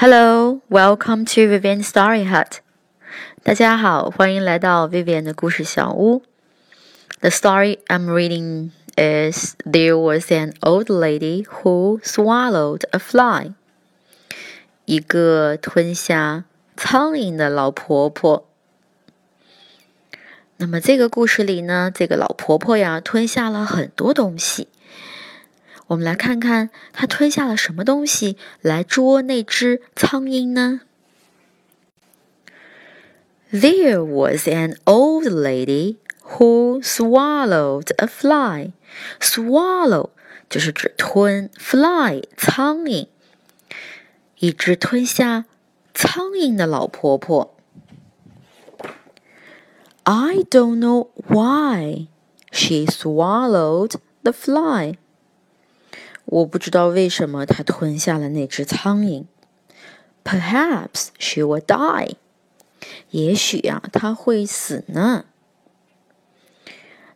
Hello, welcome to Vivian Story Hut. 大家好，欢迎来到 Vivian 的故事小屋。The story I'm reading is There was an old lady who swallowed a fly. 一个吞下苍蝇的老婆婆。那么这个故事里呢，这个老婆婆呀吞下了很多东西。 我们来看看她吞下了什么东西来捉那只苍蝇呢？There was an old lady who swallowed a fly. Swallow 就是指吞，fly 苍蝇。一只吞下苍蝇的老婆婆。I don't know why she swallowed the fly. 我不知道为什么她吞下了那只苍蝇。Perhaps she will die. 也许呀，它会死呢。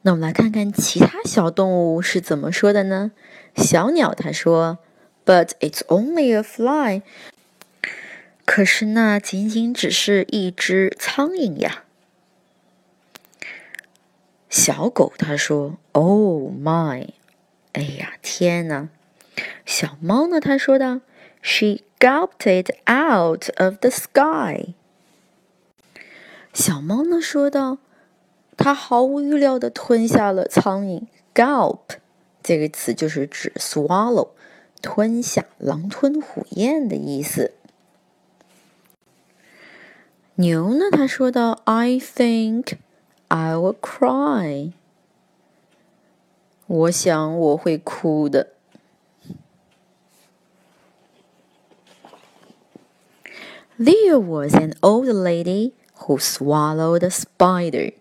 那我们来看看其他小动物是怎么说的呢？小鸟它说：“But it's only a fly。”可是那仅仅只是一只苍蝇呀。小狗它说：“Oh my！” 哎呀，天哪！小猫呢？它说道：“She gulped it out of the sky。”小猫呢说道：“它毫无预料的吞下了苍蝇。”“Gulp” 这个词就是指 swallow，吞下，狼吞虎咽的意思。牛呢？它说道：“I think I will cry。”我想我会哭的。There was an old lady who swallowed a spider.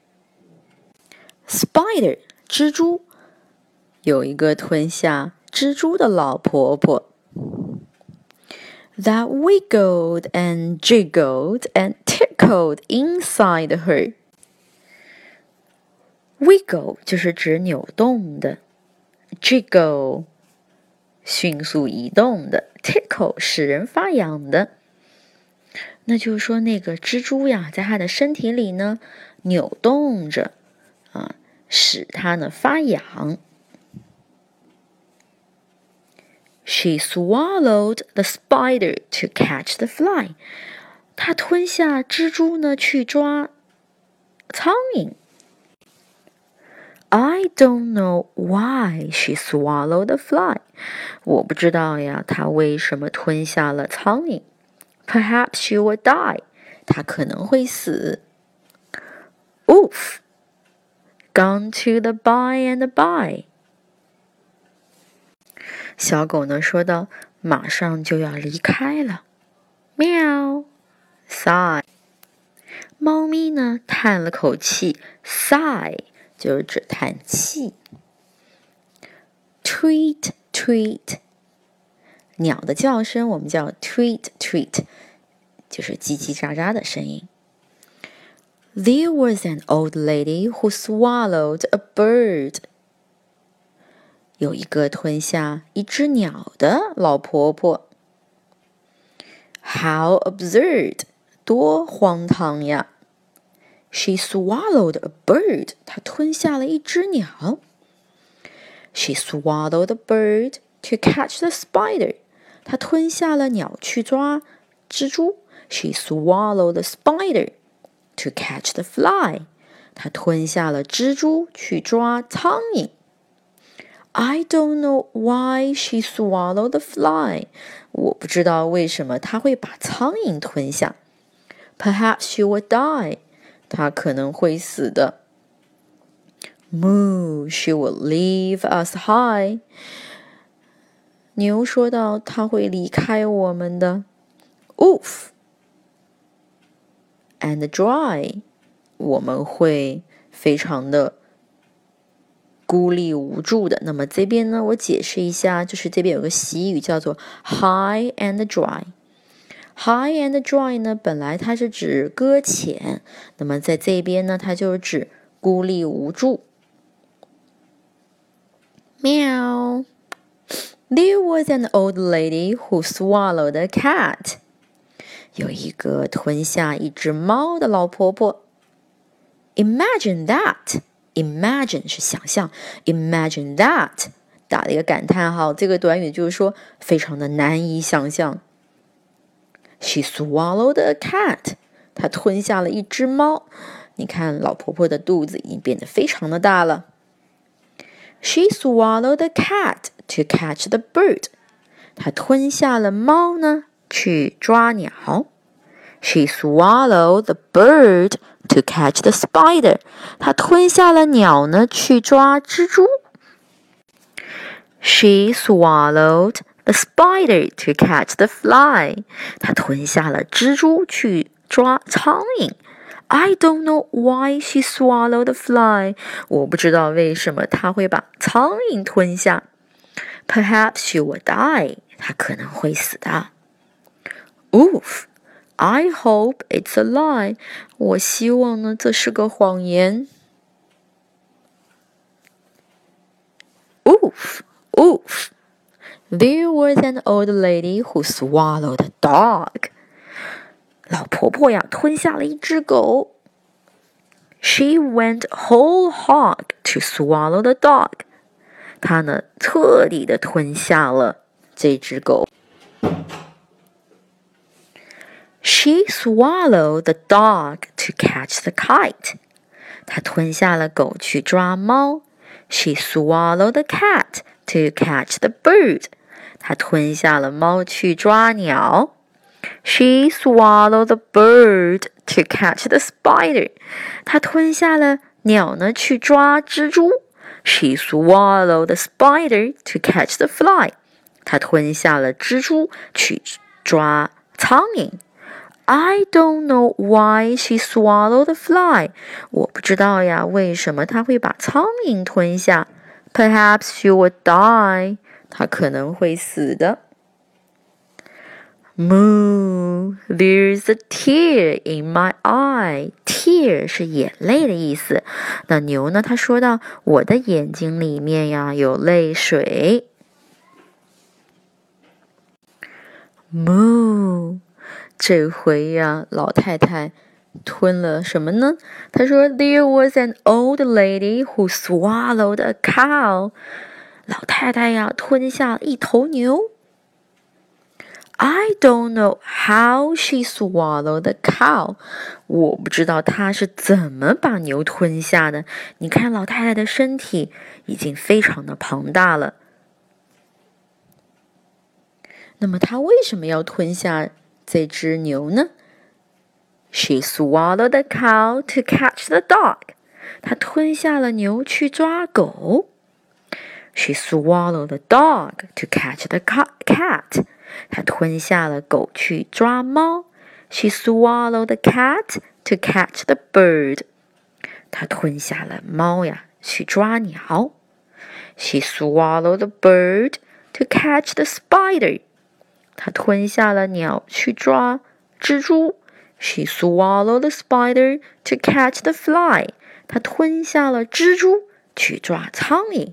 Spider 蜘蛛，有一个吞下蜘蛛的老婆婆。That wiggled and jiggled and tickled inside her. Wiggle 就是指扭动的，jiggle 迅速移动的，tickle 使人发痒的。 那就是说，那个蜘蛛呀，在它的身体里呢扭动着，啊，使它呢发痒。She swallowed the spider to catch the fly。她吞下蜘蛛呢，去抓苍蝇。I don't know why she swallowed the fly。我不知道呀，她为什么吞下了苍蝇。Perhaps she will die. 她可能会死。Oof! Gone to the by and by. 小狗呢说道：“马上就要离开了。”喵，sigh。猫咪呢叹了口气，sigh 就是指叹气。Tweet, tweet。鸟的叫声我们叫 tweet tweet，就是叽叽喳喳的声音。There was an old lady who swallowed a bird。有一个吞下一只鸟的老婆婆。How absurd！多荒唐呀！She swallowed a bird。她吞下了一只鸟。She swallowed a bird to catch the spider。她吞下了鸟去抓蜘蛛。She swallowed the spider to catch the fly。她吞下了蜘蛛去抓苍蝇。I don't know why she swallowed the fly。我不知道为什么她会把苍蝇吞下。Perhaps she will die。她可能会死的。Moo, she will leave us high。牛说道：“它会离开我们的。”Oof And dry，我们会非常的孤立无助的。那么这边呢，我解释一下，就是这边有个习语叫做 “high and dry”。High and dry 呢，本来它是指搁浅，那么在这边呢，它就是指孤立无助。喵。There was an old lady who swallowed a cat. 有一个吞下一只猫的老婆婆。Imagine that. Imagine 是想象，Imagine that 打了一个感叹号。这个短语就是说非常的难以想象。She swallowed a cat. 她吞下了一只猫。你看，老婆婆的肚子已经变得非常的大了。She swallowed a cat to catch the bird. 她吞下了猫呢，去抓鸟。She swallowed the bird to catch the spider. 她吞下了鸟呢，去抓蜘蛛。She swallowed the spider to catch the fly. 她吞下了蜘蛛去抓苍蝇。I don't know why she swallowed the fly. 我不知道为什么她会把苍蝇吞下。Perhaps she will die. 她可能会死的。 Oof. I hope it's a lie. 我希望呢，这是个谎言。Oof, oof. There was an old lady who swallowed a dog. 老婆婆呀，吞下了一只狗。She went whole hog to swallow the dog. 她呢，彻底的吞下了这只狗。 She swallowed the dog to catch the kite. 她吞下了狗去抓猫。She swallowed the cat to catch the bird. 她吞下了猫去抓鸟。She swallowed the bird to catch the spider. 她吞下了鸟呢去抓蜘蛛。She swallowed the spider to catch the fly. 她吞下了蜘蛛去抓苍蝇。 I don't know why she swallowed the fly. 我不知道呀，为什么她会把苍蝇吞下？Perhaps she would die. 她可能会死的。Moo, there's a tear in my eye. Tear 是眼泪的意思。那牛呢？他说到：“我的眼睛里面呀有泪水。” Moo. 这回呀，老太太吞了什么呢？她说：“There was an old lady who swallowed a cow。”老太太呀，吞下一头牛。I don't know how she swallowed the cow。我不知道她是怎么把牛吞下的。你看，老太太的身体已经非常的庞大了。那么，她为什么要吞下？这只牛呢？She swallowed the cow to catch the dog。她吞下了牛去抓狗。She swallowed the dog to catch the cat。她吞下了狗去抓猫。She swallowed the cat to catch the bird。她吞下了猫呀去抓鸟。She swallowed the bird to catch the spider。 他吞下了鸟去抓蜘蛛。She swallowed the spider to catch the fly。她吞下了蜘蛛去抓苍蝇。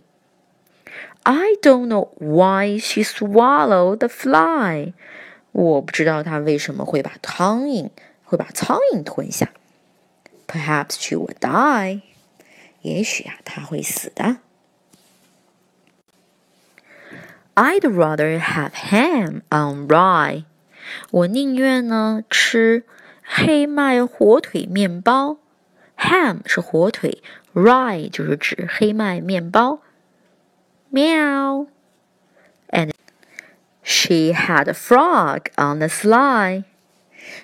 I don't know why she swallowed the fly。我不知道她为什么会把苍蝇会把苍蝇吞下。Perhaps she would die。也许啊，她会死的。I'd rather have ham on rye。我宁愿呢吃黑麦火腿面包。Ham 是火腿，rye 就是指黑麦面包。喵。And she had a frog on the sly。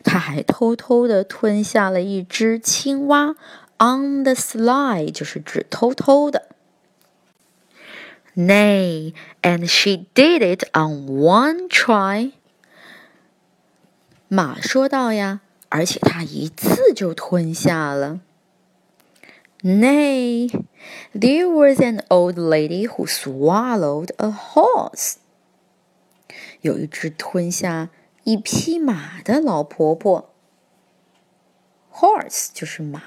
她还偷偷的吞下了一只青蛙。On the sly 就是指偷偷的。 Nay, and she did it on one try. 马说道呀，而且她一次就吞下了。Nay, there was an old lady who swallowed a horse. 有一只吞下一匹马的老婆婆。Horse 就是马。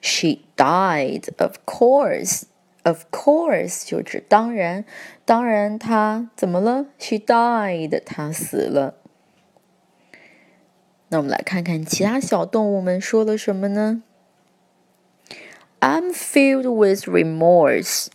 She died, of course. Of course，就指当然，当然他怎么了？She died，他死了。那我们来看看其他小动物们说了什么呢？I'm filled with remorse.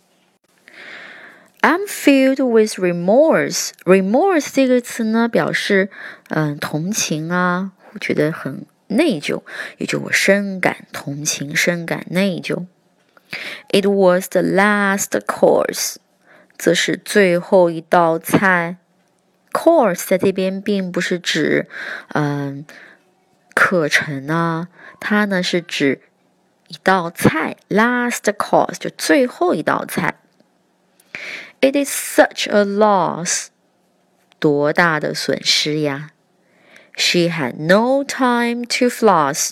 I'm filled with remorse. Remorse 这个词呢，表示嗯同情啊，觉得很内疚，也就我深感同情，深感内疚。It was the last course. 则是最后一道菜。Course 在这边并不是指嗯课程啊，它呢是指一道菜。Last course 就最后一道菜。It is such a loss，多大的损失呀！She had no time to floss，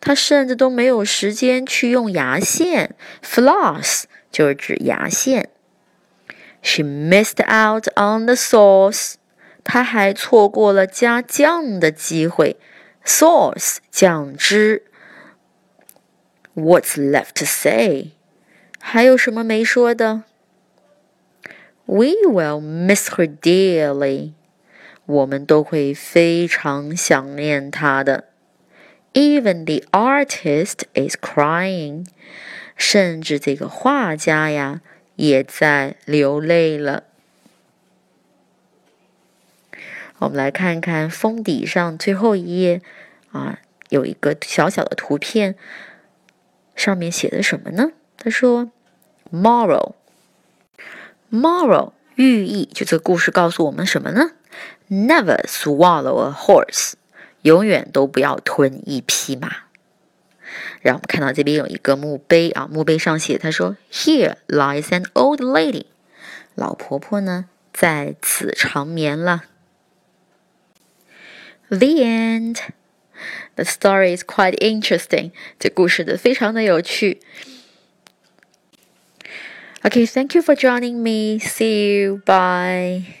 他甚至都没有时间去用牙线。Floss 就是指牙线。She missed out on the sauce，她还错过了加酱的机会。Sauce 酱汁。What's left to say？还有什么没说的？We will miss her dearly. 我们都会非常想念她的。Even the artist is crying. 甚至这个画家呀也在流泪了。我们来看看封底上最后一页啊，有一个小小的图片，上面写的什么呢？他说：“Moral。” Moral 寓意，就这个故事告诉我们什么呢？Never swallow a horse，永远都不要吞一匹马。让我们看到这边有一个墓碑啊，墓碑上写，他说：“Here lies an old lady，老婆婆呢在此长眠了。” The end. The story is quite interesting. 这故事的非常的有趣。Okay, thank you for joining me. See you. Bye.